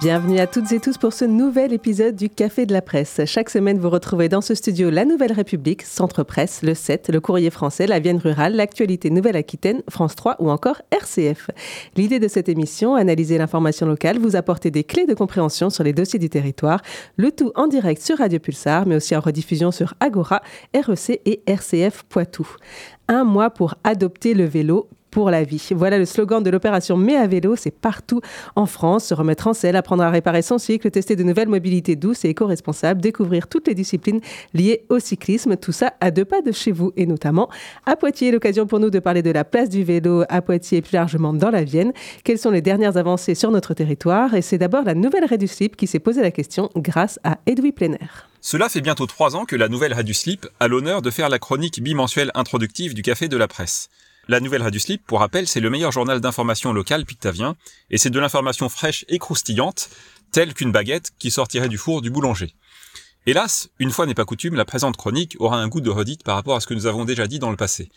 Bienvenue à toutes et tous pour ce nouvel épisode du Café de la Presse. Chaque semaine, vous retrouvez dans ce studio La Nouvelle République, Centre Presse, Le 7, Le Courrier français, La Vienne rurale, L'actualité Nouvelle-Aquitaine, France 3 ou encore RCF. L'idée de cette émission, analyser l'information locale, vous apporter des clés de compréhension sur les dossiers du territoire, le tout en direct sur Radio Pulsar, mais aussi en rediffusion sur Agora, REC et RCF Poitou. Un mois pour adopter le vélo Voilà le slogan de l'opération Mais à vélo, c'est partout en France. Se remettre en selle, apprendre à réparer son cycle, tester de nouvelles mobilités douces et éco-responsables, découvrir toutes les disciplines liées au cyclisme, tout ça à deux pas de chez vous et notamment à Poitiers. L'occasion pour nous de parler de la place du vélo à Poitiers et plus largement dans la Vienne. Quelles sont les dernières avancées sur notre territoire? Et c'est d'abord la nouvelle raie du slip qui s'est posé la question grâce à Edoui Plenner. Cela fait bientôt trois ans que la nouvelle raie du slip a l'honneur de faire la chronique bimensuelle introductive du Café de la Presse. La Nouvelle Radio Slip, pour rappel, c'est le meilleur journal d'information local pictavien, et c'est de l'information fraîche et croustillante, telle qu'une baguette qui sortirait du four du boulanger. Hélas, une fois n'est pas coutume, la présente chronique aura un goût de redite par rapport à ce que nous avons déjà dit dans le passé.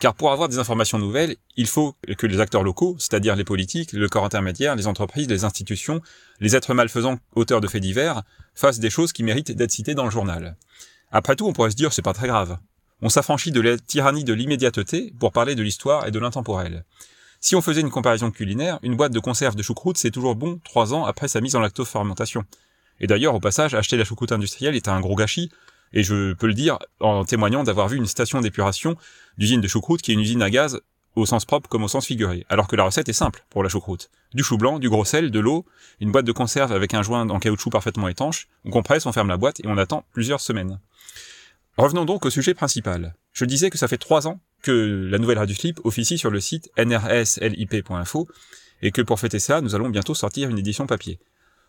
Car pour avoir des informations nouvelles, il faut que les acteurs locaux, c'est-à-dire les politiques, le corps intermédiaire, les entreprises, les institutions, les êtres malfaisants, auteurs de faits divers, fassent des choses qui méritent d'être citées dans le journal. Après tout, on pourrait se dire c'est pas très grave on s'affranchit de la tyrannie de l'immédiateté pour parler de l'histoire et de l'intemporel. Si on faisait une comparaison culinaire, une boîte de conserve de choucroute c'est toujours bon trois ans après sa mise en lactofermentation. Et d'ailleurs, au passage, acheter la choucroute industrielle est un gros gâchis, et je peux le dire en témoignant d'avoir vu une station d'épuration d'usine de choucroute qui est une usine à gaz au sens propre comme au sens figuré, alors que la recette est simple pour la choucroute. Du chou blanc, du gros sel, de l'eau, une boîte de conserve avec un joint en caoutchouc parfaitement étanche, on compresse, on ferme la boîte et on attend plusieurs semaines. Revenons donc au sujet principal. Je disais que ça fait trois ans que la nouvelle Radio Slip officie sur le site nrslip.info et que pour fêter ça, nous allons bientôt sortir une édition papier.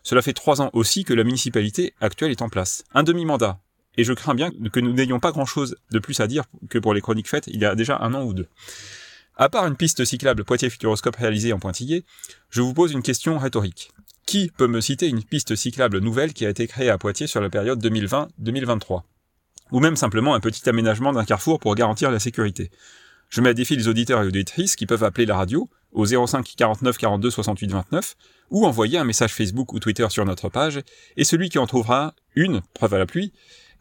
Cela fait trois ans aussi que la municipalité actuelle est en place. Un demi-mandat. Et je crains bien que nous n'ayons pas grand-chose de plus à dire que pour les chroniques faites il y a déjà un an ou deux. À part une piste cyclable Poitiers Futuroscope réalisée en pointillé, je vous pose une question rhétorique. Qui peut me citer une piste cyclable nouvelle qui a été créée à Poitiers sur la période 2020-2023 ou même simplement un petit aménagement d'un carrefour pour garantir la sécurité. Je mets à défi les auditeurs et auditrices qui peuvent appeler la radio au 05 49 42 68 29 ou envoyer un message Facebook ou Twitter sur notre page et celui qui en trouvera une, preuve à la pluie,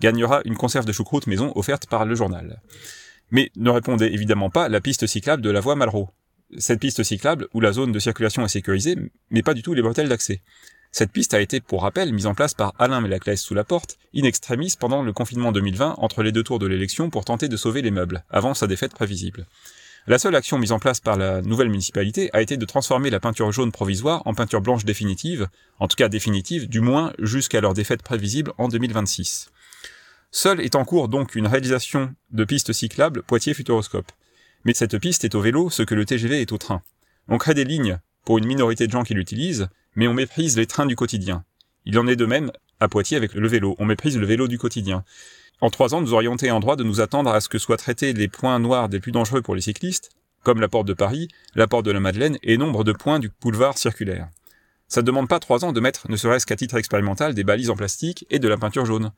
gagnera une conserve de choucroute maison offerte par le journal. Mais ne répondez évidemment pas la piste cyclable de la voie Malraux. Cette piste cyclable où la zone de circulation est sécurisée, mais pas du tout les bretelles d'accès. Cette piste a été, pour rappel, mise en place par Alain Mélaclès sous la porte, in extremis pendant le confinement 2020 entre les deux tours de l'élection pour tenter de sauver les meubles, avant sa défaite prévisible. La seule action mise en place par la nouvelle municipalité a été de transformer la peinture jaune provisoire en peinture blanche définitive, en tout cas définitive, du moins jusqu'à leur défaite prévisible en 2026. Seule est en cours donc une réalisation de pistes cyclables Poitiers Futuroscope. Mais cette piste est au vélo ce que le TGV est au train. On crée des lignes pour une minorité de gens qui l'utilisent, mais on méprise les trains du quotidien. Il en est de même à Poitiers avec le vélo. On méprise le vélo du quotidien. En trois ans, nous aurions été en droit de nous attendre à ce que soient traités les points noirs des plus dangereux pour les cyclistes, comme la porte de Paris, la porte de la Madeleine et nombre de points du boulevard circulaire. Ça ne demande pas trois ans de mettre, ne serait-ce qu'à titre expérimental, des balises en plastique et de la peinture jaune.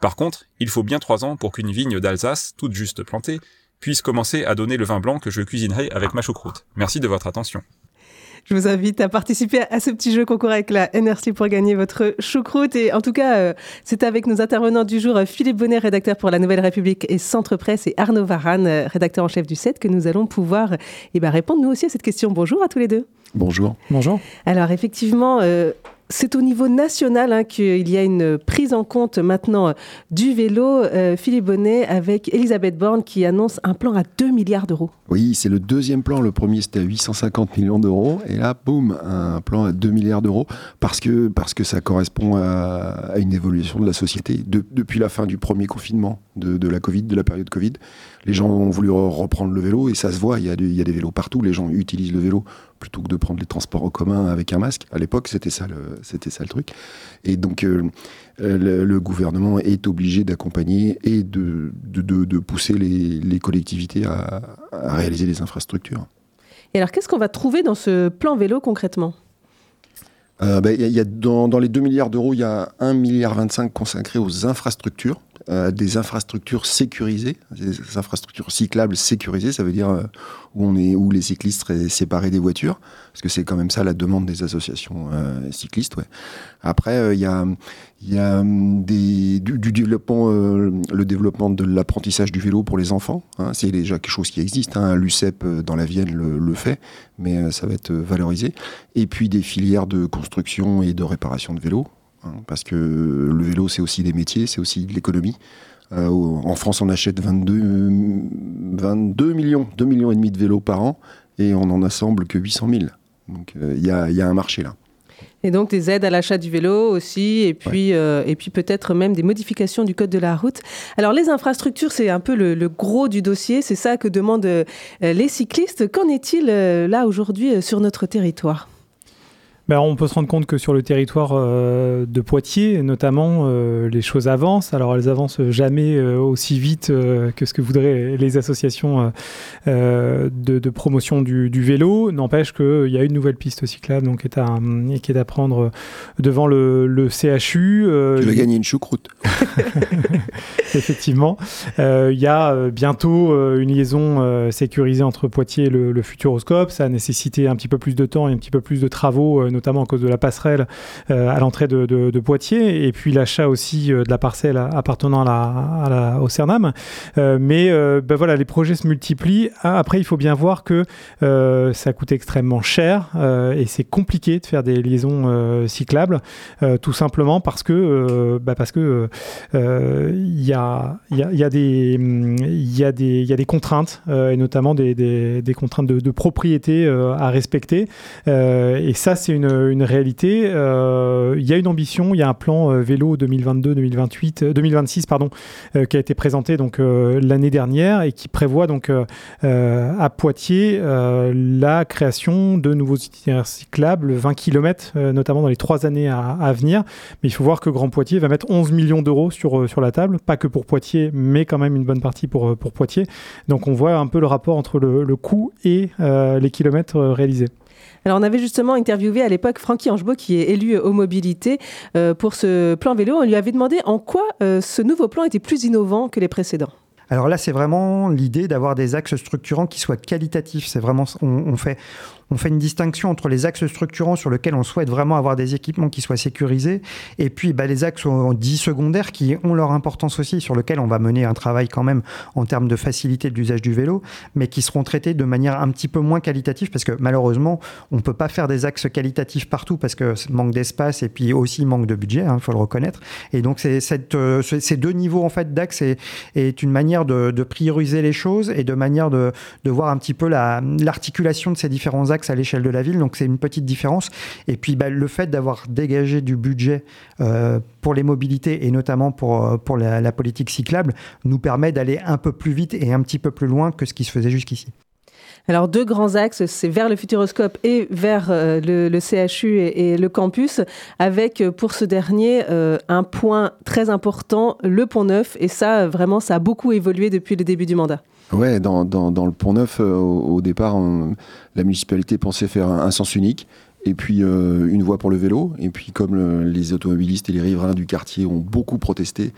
Par contre, il faut bien trois ans pour qu'une vigne d'Alsace, toute juste plantée, puisse commencer à donner le vin blanc que je cuisinerai avec ma choucroute. Merci de votre attention. Je vous invite à participer à ce petit jeu concours avec la NRC pour gagner votre choucroute. Et en tout cas, euh, c'est avec nos intervenants du jour, Philippe Bonnet, rédacteur pour la Nouvelle République et Centre Presse, et Arnaud Varane, euh, rédacteur en chef du 7, que nous allons pouvoir eh ben, répondre nous aussi à cette question. Bonjour à tous les deux. Bonjour. Bonjour. Alors effectivement, euh, c'est au niveau national hein, qu'il y a une prise en compte maintenant du vélo. Euh, Philippe Bonnet avec Elisabeth Borne qui annonce un plan à 2 milliards d'euros. Oui, c'est le deuxième plan. Le premier, c'était à 850 millions d'euros. Et là, boum, un plan à 2 milliards d'euros parce que, ça correspond à, une évolution de la société. depuis la fin du premier confinement de, de, la Covid, de la période Covid, les gens ont voulu reprendre le vélo et ça se voit. Il y, a, il y a des vélos partout. Les gens utilisent le vélo plutôt que de prendre les transports en commun avec un masque. À l'époque, c'était ça le, c'était ça le truc. Et donc, euh, le, gouvernement est obligé d'accompagner et de, de, pousser les, collectivités à, réaliser des infrastructures. Et alors, qu'est-ce qu'on va trouver dans ce plan vélo concrètement? Euh, ben, y a, dans, les 2 milliards d'euros, il y a 1,25 milliard consacré aux infrastructures euh, des infrastructures sécurisées, des infrastructures cyclables sécurisées, ça veut dire euh, où, on est, où les cyclistes seraient séparés des voitures, parce que c'est quand même ça la demande des associations euh, cyclistes. Après, il y a, hum, du, développement, le développement de l'apprentissage du vélo pour les enfants. Hein, c'est déjà quelque chose qui existe. Hein, L'UCEP dans la Vienne le fait, mais ça va être valorisé. Et puis des filières de construction et de réparation de vélos. Hein, parce que le vélo, c'est aussi des métiers, c'est aussi de l'économie. Euh, en France, on achète 22, 22 millions, 2 millions et demi de vélos par an, et on n'en assemble que 800 000. Donc euh, il y, a, un marché là. Et donc des aides à l'achat du vélo aussi, et puis, euh, et puis peut-être même des modifications du code de la route. Alors les infrastructures, c'est un peu le, gros du dossier, c'est ça que demandent les cyclistes. Qu'en est-il là aujourd'hui sur notre territoire? Ben, on peut se rendre compte que sur le territoire euh, de Poitiers, notamment, euh, les choses avancent. Alors, elles avancent jamais euh, aussi vite que ce que voudraient les associations de, promotion du, vélo. N'empêche qu'il y a une nouvelle piste cyclable donc, qui, est à, qui est à prendre devant le, CHU. tu vas gagner une choucroute. Effectivement. Il y a bientôt une liaison sécurisée entre Poitiers et le, le Futuroscope. Ça a nécessité un petit peu plus de temps et un petit peu plus de travaux notamment à cause de la passerelle euh, à l'entrée de, Poitiers, et puis l'achat aussi euh, de la parcelle appartenant à la, au Cernam. Euh, mais ben voilà, les projets se multiplient. Ah, après, il faut bien voir que ça coûte extrêmement cher et c'est compliqué de faire des liaisons cyclables, tout simplement parce que bah parce que il y a, y, a, des, y, y a des contraintes, et notamment des, des, contraintes de, de propriété à respecter. et ça, c'est une une, réalité. Euh, il y a une ambition, il y a un plan euh, vélo 2022-2028, 2026 euh, pardon, qui a été présenté donc l'année dernière et qui prévoit donc à Poitiers la création de nouveaux itinéraires cyclables, 20 km, notamment dans les trois années à, venir. Mais il faut voir que Grand Poitiers va mettre 11 millions d'euros sur, sur la table, pas que pour Poitiers, mais quand même une bonne partie pour, pour Poitiers. Donc on voit un peu le rapport entre le, le coût et les kilomètres réalisés. Alors, on avait justement interviewé à l'époque Francky Angebeau, qui est élu aux mobilités, euh, pour ce plan vélo. On lui avait demandé en quoi euh, ce nouveau plan était plus innovant que les précédents. Alors là, c'est vraiment l'idée d'avoir des axes structurants qui soient qualitatifs. C'est vraiment, on, fait, on fait une distinction entre les axes structurants sur lesquels on souhaite vraiment avoir des équipements qui soient sécurisés, et puis bah, les axes dits secondaires qui ont leur importance aussi, sur lesquels on va mener un travail quand même en termes de facilité de l'usage du vélo, mais qui seront traités de manière un petit peu moins qualitative, parce que malheureusement, on ne peut pas faire des axes qualitatifs partout, parce que manque d'espace et puis aussi manque de budget, il hein, faut le reconnaître. Et donc c'est cette, euh, ces deux niveaux en fait d'axes est, une manière de, prioriser les choses et de manière de, voir un petit peu l'articulation de ces différents axes à l'échelle de la ville, donc c'est une petite différence. Et puis bah, le fait d'avoir dégagé du budget euh, pour les mobilités et notamment pour, euh, pour la, politique cyclable nous permet d'aller un peu plus vite et un petit peu plus loin que ce qui se faisait jusqu'ici. Alors deux grands axes, c'est vers le Futuroscope et vers euh, le, CHU et, le campus, avec pour ce dernier un point très important, le pont neuf. Et ça, vraiment, ça a beaucoup évolué depuis le début du mandat. Ouais, dans, dans, le Pont Neuf, euh, au, départ, la municipalité pensait faire un, sens unique et puis euh, une voie pour le vélo. Et puis comme les automobilistes et les riverains du quartier ont beaucoup protesté, euh,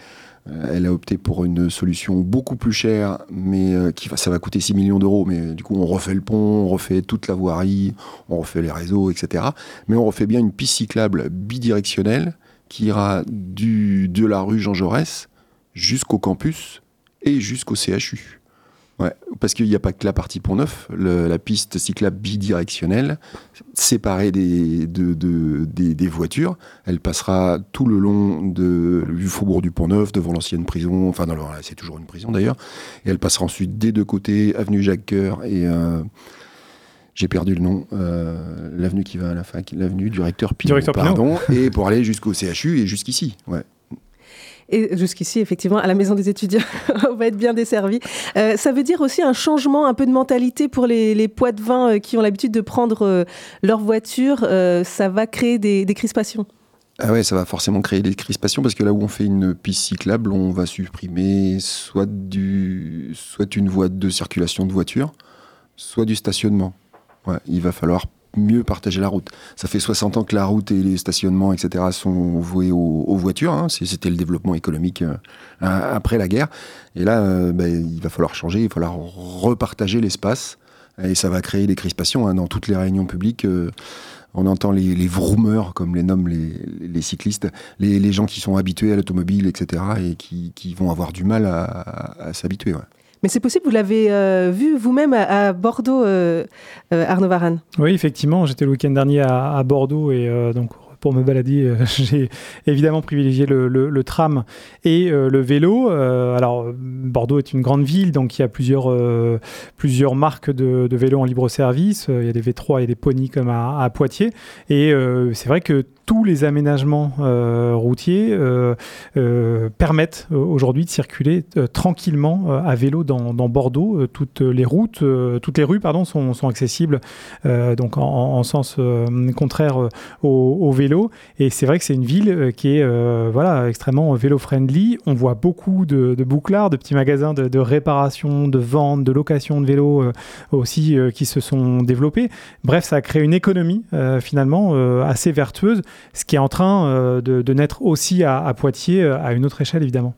elle a opté pour une solution beaucoup plus chère, mais qui ça va coûter 6 millions d'euros. Mais du coup, on refait le pont, on refait toute la voirie, on refait les réseaux, etc. Mais on refait bien une piste cyclable bidirectionnelle qui ira du, de la rue Jean Jaurès jusqu'au campus et jusqu'au CHU. Ouais, parce qu'il n'y a pas que la partie Pont Neuf, la piste cyclable bidirectionnelle, séparée des, des, voitures, elle passera tout le long de, du faubourg du Pont Neuf, devant l'ancienne prison, enfin c'est toujours une prison d'ailleurs, et elle passera ensuite des deux côtés, avenue Jacques Coeur et euh, j'ai perdu le nom, euh, l'avenue qui va à la fac, l'avenue du recteur Pinot, pardon, et pour aller jusqu'au CHU et jusqu'ici. Ouais. Et jusqu'ici, effectivement, à la maison des étudiants, on va être bien desservi. Euh, ça veut dire aussi un changement, un peu de mentalité pour les, poids de vin euh, qui ont l'habitude de prendre euh, leur voiture. ça va créer des, crispations. Ah ouais, ça va forcément créer des crispations parce que là où on fait une piste cyclable, on va supprimer soit, du, soit une voie de circulation de voitures, soit du stationnement. Ouais, il va falloir mieux partager la route. Ça fait 60 ans que la route et les stationnements, etc., sont voués aux, voitures. Hein. C'était le développement économique euh, après la guerre. Et là, euh, ben, il va falloir changer, il va falloir repartager l'espace. Et ça va créer des crispations hein, dans toutes les réunions publiques. Euh, on entend les, les vroomers, comme les nomment les, cyclistes, les, gens qui sont habitués à l'automobile, etc., et qui, vont avoir du mal à, s'habituer. Mais c'est possible, vous l'avez euh, vu vous-même à, Bordeaux, euh, euh, Arnaud Varane? Oui, effectivement, j'étais le week-end dernier à, Bordeaux et donc pour me balader, j'ai évidemment privilégié le, tram et le vélo. Alors, Bordeaux est une grande ville, donc il y a plusieurs, plusieurs marques de, vélos en libre service. Il y a des V3 et des Pony comme à Poitiers. Et c'est vrai que tous les aménagements euh, routiers euh, euh, permettent aujourd'hui de circuler tranquillement à vélo dans, Bordeaux. toutes les routes, toutes les rues, pardon, sont, accessibles donc en, sens contraire au, vélo. Et c'est vrai que c'est une ville qui est voilà extrêmement vélo-friendly. On voit beaucoup de, bouclards, de petits magasins de, réparation, de vente, de location de vélos aussi qui se sont développés. Bref, ça a créé une économie finalement assez vertueuse ce qui est en train euh, de, naître aussi à, Poitiers euh, à une autre échelle évidemment.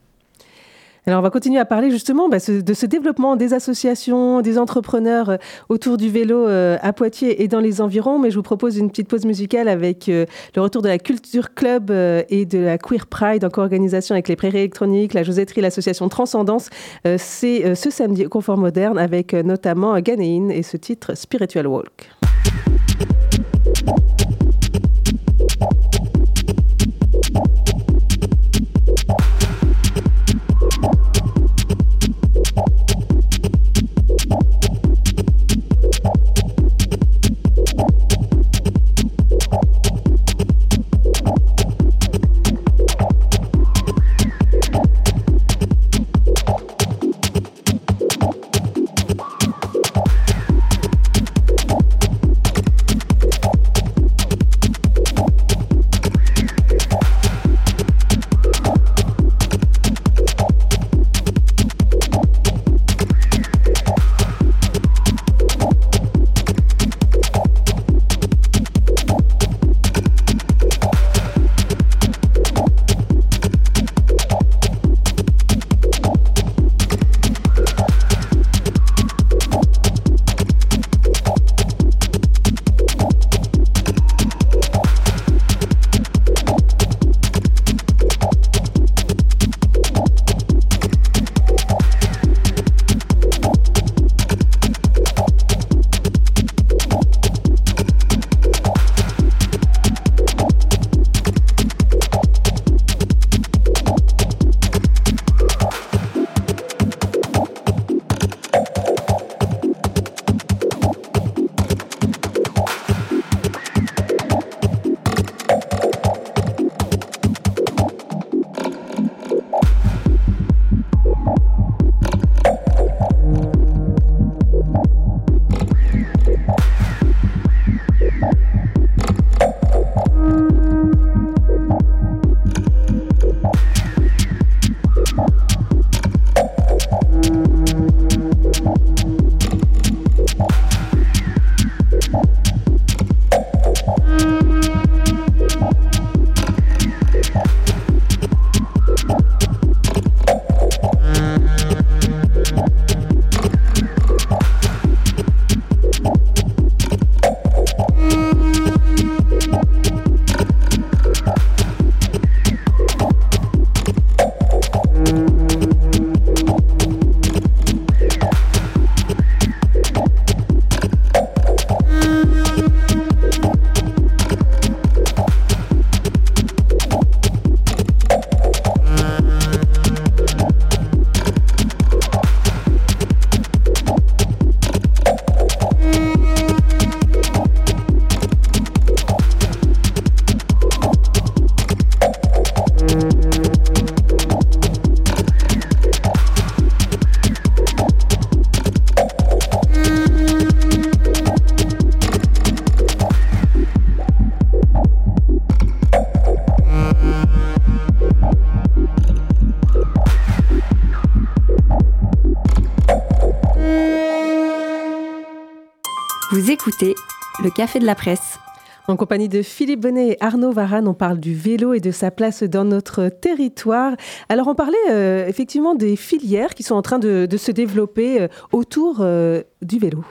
Alors, on va continuer à parler justement bah, de ce développement des associations, des entrepreneurs euh, autour du vélo à Poitiers et dans les environs. Mais je vous propose une petite pause musicale avec le retour de la Culture Club et de la Queer Pride en co-organisation avec les Prairies électroniques, la Josetterie, l'association Transcendance. C'est ce samedi au Confort Moderne avec notamment Ganéine et ce titre Spiritual Walk. C'était le Café de la Presse. En compagnie de Philippe Bonnet et Arnaud Varane, on parle du vélo et de sa place dans notre territoire. Alors, on parlait euh, effectivement des filières qui sont en train de, se développer euh, autour euh, du vélo.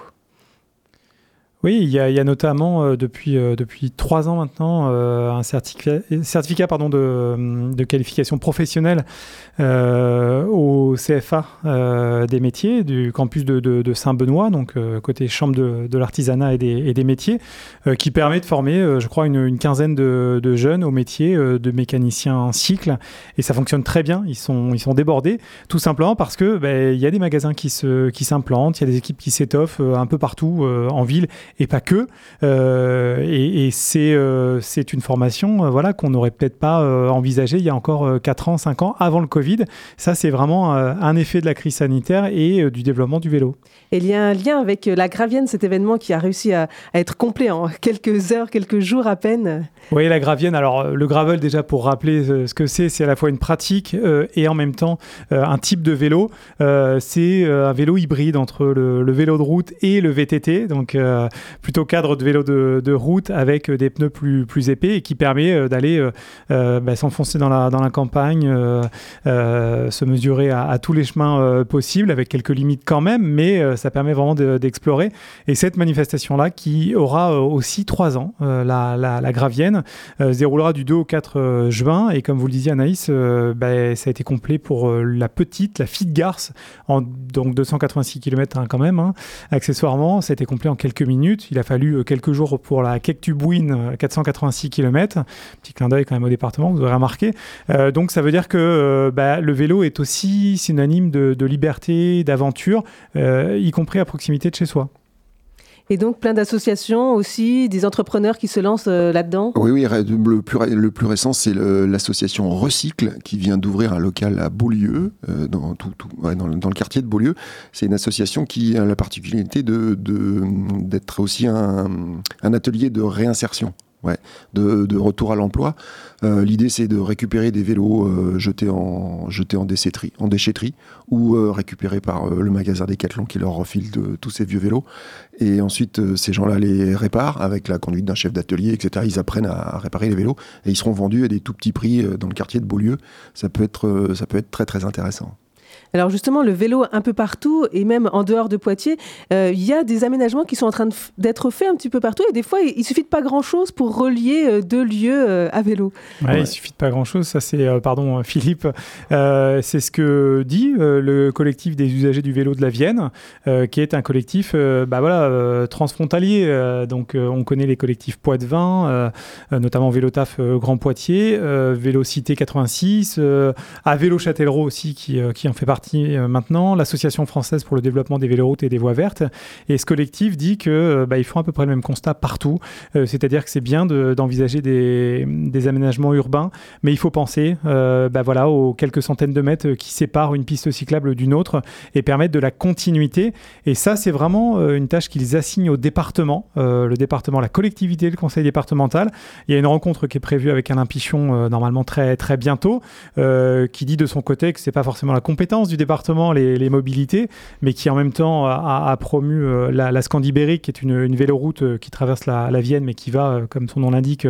Oui, il y, a, notamment euh, depuis, euh, depuis trois ans maintenant euh, un certificat, certificat pardon, de, de qualification professionnelle au CFA des métiers du campus de, de, Saint-Benoît, donc côté chambre de, l'artisanat et des, et des, métiers, qui permet de former, je crois, une, quinzaine de, jeunes au métier de mécanicien en cycle. Et ça fonctionne très bien, ils sont, ils sont débordés, tout simplement parce que ben, il y a des magasins qui s'implantent, qui il y a des équipes qui s'étoffent un peu partout en ville et pas que. Euh, et, euh, c'est une formation euh, voilà, qu'on n'aurait peut-être pas envisagée il y a encore 4 ans, 5 ans, avant le Covid. Ça, c'est vraiment un effet de la crise sanitaire et du développement du vélo. Et il y a un lien avec la Gravienne, cet événement qui a réussi à, être complet en quelques heures, quelques jours à peine. Oui, la Gravienne, alors le gravel, déjà pour rappeler ce que c'est, c'est à la fois une pratique et en même temps un type de vélo. c'est un vélo hybride entre le, le, vélo de route et le VTT. Donc plutôt cadre de vélo de, route avec des pneus plus, plus épais et qui permet euh, d'aller euh, euh, bah, s'enfoncer dans la, dans la campagne, se mesurer à, tous les chemins possibles avec quelques limites quand même, mais ça permet vraiment d'explorer. et cette manifestation-là, qui aura aussi trois ans, la, la, Gravienne, se déroulera du 2 au 4 juin. Et comme vous le disiez, Anaïs, bah, ça a été complet pour la petite, la fille de garce, donc 286 km hein, quand même, hein, accessoirement. Ça a été complet en quelques minutes. Il a fallu euh, quelques jours pour la Kektubouin, 486 km. Petit clin d'œil quand même au département, vous aurez remarqué. Euh, donc ça veut dire que euh, bah, le vélo est aussi synonyme de liberté, d'aventure, y compris à proximité de chez soi. Et donc plein d'associations aussi, des entrepreneurs qui se lancent euh, là-dedans Oui, oui, le plus, le plus récent, c'est l'association Recycle qui vient d'ouvrir un local à Beaulieu, euh, dans, tout, dans, le quartier de Beaulieu. C'est une association qui a la particularité d'être de, aussi un, un atelier de réinsertion. De, retour à l'emploi. Euh, l'idée, c'est de récupérer des vélos euh, jetés, en, jetés en, déchetterie, en déchetterie ou euh, récupérés par le magasin Decathlon qui leur refile tous ces vieux vélos. Et ensuite, ces gens-là les réparent avec la conduite d'un chef d'atelier, etc. Ils apprennent à, réparer les vélos et ils seront vendus à des tout petits prix dans le quartier de Beaulieu. Ça peut être, ça peut être très très intéressant. Alors justement, le vélo un peu partout et même en dehors de Poitiers, euh, il y a des aménagements qui sont en train d'être faits un petit peu partout et des fois, il, suffit de pas grand-chose pour relier euh, deux lieux euh, à vélo. Ouais, Il suffit de pas grand-chose, ça c'est, pardon Philippe, c'est ce que dit le collectif des usagers du vélo de la Vienne, qui est un collectif bah voilà, transfrontalier. donc on connaît les collectifs Poids-de-Vin, notamment Vélotaf Grand Poitiers, Vélocité 86, à Vélo Châtellerault aussi qui, qui en fait partie euh, maintenant, l'Association française pour le développement des véloroutes et des voies vertes. Et ce collectif dit que euh, bah, ils font à peu près le même constat partout, euh, c'est-à-dire que c'est bien d'envisager des, aménagements urbains, mais il faut penser bah, voilà, aux quelques centaines de mètres qui séparent une piste cyclable d'une autre et permettre de la continuité. Et ça, c'est vraiment une tâche qu'ils assignent au département, le département, la collectivité, le conseil départemental. Il y a une rencontre qui est prévue avec Alain Pichon normalement très, très bientôt, qui dit de son côté que c'est pas forcément la compétence du département les, mobilités, mais qui en même temps a, promu euh, la, la, Scandibérique, qui est une, véloroute euh, qui traverse la, Vienne, mais qui va, euh, comme son nom l'indique,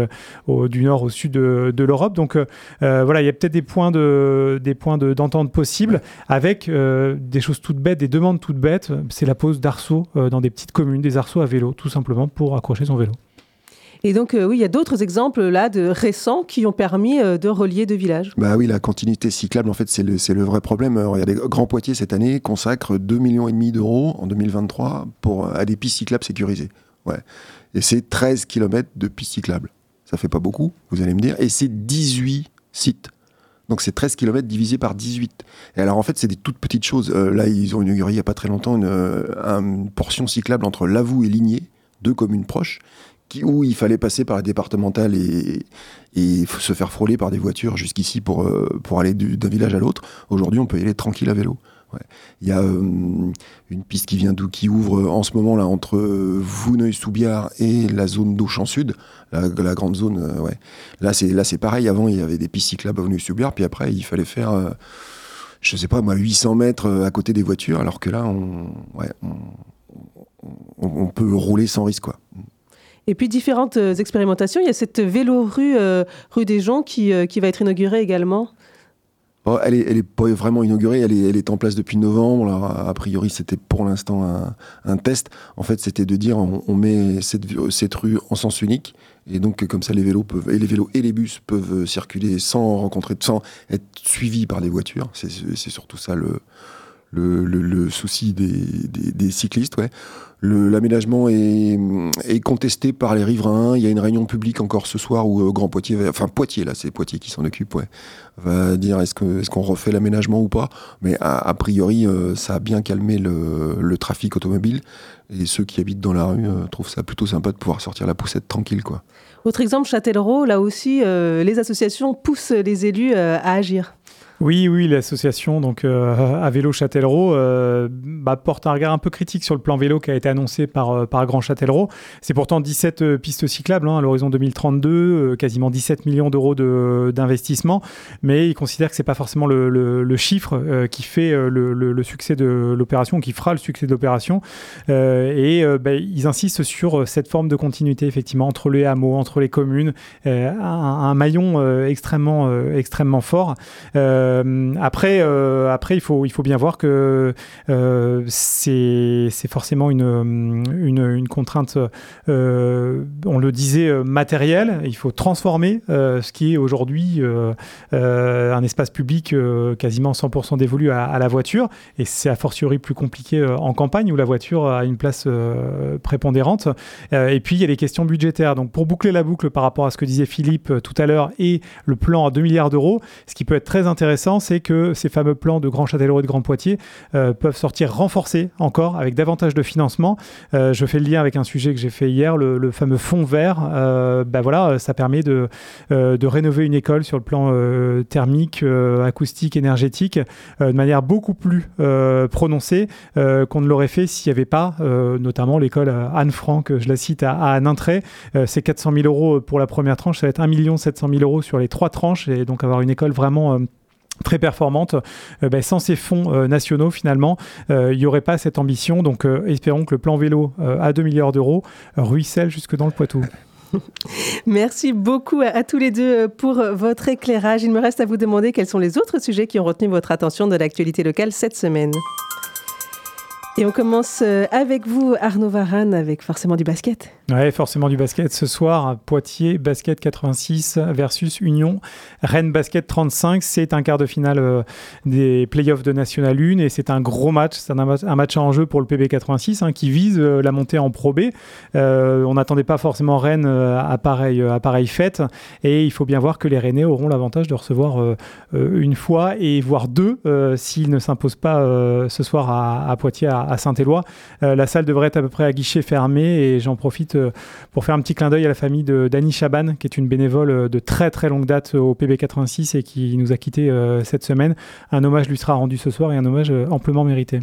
du nord au sud de, l'Europe. Donc voilà, il y a peut-être des points de des points d'entente possibles avec des choses toutes bêtes, des demandes toutes bêtes. C'est la pose d'arceaux dans des petites communes, des arceaux à vélo, tout simplement pour accrocher son vélo. Et donc, euh, oui, il y a d'autres exemples là de récents qui ont permis euh, de relier deux villages. Bah oui, la continuité cyclable, en fait, c'est le, le, vrai problème. Regardez, Grand Poitiers cette année consacre 2,5 millions d'euros en 2023 pour, à des pistes cyclables sécurisées. Ouais. Et c'est 13 km de pistes cyclables. Ça fait pas beaucoup, vous allez me dire. Et c'est 18 sites. Donc c'est 13 km divisé par 18. Et alors en fait, c'est des toutes petites choses. Euh, là, ils ont inauguré il n'y a pas très longtemps une, une portion cyclable entre Lavaux et Ligné, deux communes proches, où il fallait passer par la départementale et, se faire frôler par des voitures jusqu'ici pour, euh, pour aller d'un village à l'autre. Aujourd'hui, on peut y aller tranquille à vélo. Il y a euh, une piste qui vient d'où qui ouvre en ce moment là entre Vouneuil-sous-Biard et la zone d'Auchan Sud, la, grande zone. Euh. Là c'est pareil. Avant il y avait des pistes cyclables à Vouneuil-sous-Biard, puis après il fallait faire, je sais pas moi, 800 mètres à côté des voitures, alors que là on, peut rouler sans risque. Et puis différentes expérimentations. Il y a cette vélo rue, rue des gens qui, qui va être inaugurée également elle, est, elle est pas vraiment inaugurée, elle est, elle est en place depuis novembre. Alors, a priori, c'était pour l'instant un, un, test. En fait, c'était de dire on, met cette, cette, rue en sens unique. Et donc, comme ça, les vélos peuvent, et les vélos et les bus peuvent circuler sans rencontrer, sans être suivis par des voitures. C'est surtout ça le, le, le, souci des, des, des, cyclistes. Ouais. L'aménagement est, est, contesté par les riverains. Il y a une réunion publique encore ce soir où euh, Grand Poitiers, enfin Poitiers là, c'est Poitiers qui s'en occupe, va dire est-ce qu'on refait l'aménagement ou pas? Mais a, priori, euh, ça a bien calmé le, trafic automobile et ceux qui habitent dans la rue euh, trouvent ça plutôt sympa de pouvoir sortir la poussette tranquille. Autre exemple, Châtellerault, là aussi, les associations poussent les élus à agir. Oui, oui, l'association donc euh, à vélo Châtellerault euh, bah, porte un regard un peu critique sur le plan vélo qui a été annoncé par, euh, par Grand Châtellerault. C'est pourtant 17 pistes cyclables hein, à l'horizon 2032, quasiment 17 millions d'euros d'investissement, mais ils considèrent que c'est pas forcément le, le, chiffre qui fait le, succès de l'opération, qui fera le succès de l'opération. et bah, ils insistent sur cette forme de continuité effectivement entre les hameaux, entre les communes, un, maillon extrêmement extrêmement fort. Après, euh, après il, faut, il faut bien voir que euh, c'est forcément une, une, contrainte, on le disait, matérielle. Il faut transformer ce qui est aujourd'hui un espace public quasiment 100% dévolu à, la voiture. Et c'est a fortiori plus compliqué en campagne où la voiture a une place prépondérante. et puis, il y a les questions budgétaires. Donc, pour boucler la boucle par rapport à ce que disait Philippe tout à l'heure et le plan à 2 milliards d'euros, ce qui peut être très intéressant, c'est que ces fameux plans de Grand Châtellerault et de Grand Poitiers euh, peuvent sortir renforcés encore avec davantage de financement. Euh, je fais le lien avec un sujet que j'ai fait hier, le, fameux fonds vert. ben voilà, ça permet de, de rénover une école sur le plan thermique, acoustique, énergétique de manière beaucoup plus prononcée qu'on ne l'aurait fait s'il n'y avait pas, notamment l'école Anne Frank, je la cite à, à Nintré. c'est 400 000 euros pour la première tranche, ça va être 1 700 000 euros sur les trois tranches et donc avoir une école vraiment très performante. Euh, ben, sans ces fonds euh, nationaux, finalement, euh, il n'y aurait pas cette ambition. Donc, espérons que le plan vélo à 2 milliards d'euros ruisselle jusque dans le Poitou. Merci beaucoup à, tous les deux pour votre éclairage. Il me reste à vous demander quels sont les autres sujets qui ont retenu votre attention de l'actualité locale cette semaine. Et on commence euh, avec vous, Arnaud Varane, avec forcément du basket. Oui, forcément du basket. Ce soir, Poitiers Basket 86 versus Union Rennes Basket 35. C'est un quart de finale euh, des playoffs de National 1 et c'est un gros match. C'est un, match en jeu pour le PB 86 hein, qui vise euh, la montée en Pro B. on n'attendait pas forcément Rennes à pareille, fête et il faut bien voir que les Rennais auront l'avantage de recevoir une fois et voire deux s'ils ne s'imposent pas ce soir à, Poitiers à Saint-Éloi. Euh, la salle devrait être à peu près à guichet fermé et j'en profite euh, pour faire un petit clin d'œil à la famille de Dani Chaban, qui est une bénévole euh, de très très longue date au PB86 et qui nous a quittés cette semaine. Un hommage lui sera rendu ce soir et un hommage amplement mérité.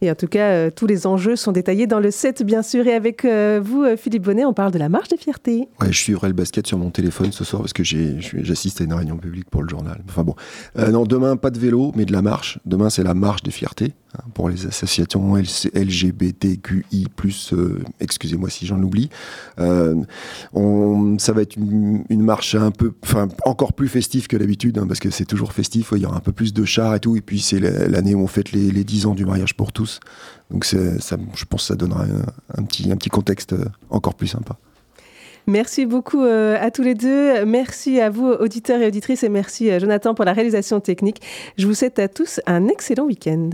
Et en tout cas, tous les enjeux sont détaillés dans le set, bien sûr. Et avec vous, Philippe Bonnet, on parle de la marche des fiertés. Ouais, je suivrai le basket sur mon téléphone ce soir parce que j'assiste à une réunion publique pour le journal. Enfin bon. non, demain, pas de vélo, mais de la marche. Demain, c'est la marche des fiertés. Hein, pour les associations LGBTQI+, euh, excusez-moi si j'en oublie. Euh, ça va être une, marche un peu, enfin encore plus festive que d'habitude, hein, parce que c'est toujours festif, il y aura un peu plus de chars et tout, et puis c'est l'année où on fête les, les 10 ans du mariage pour tous. Donc je pense que ça donnera un, petit, un petit contexte euh, encore plus sympa. Merci beaucoup à tous les deux. Merci à vous, auditeurs et auditrices, et merci à Jonathan pour la réalisation technique. Je vous souhaite à tous un excellent week-end.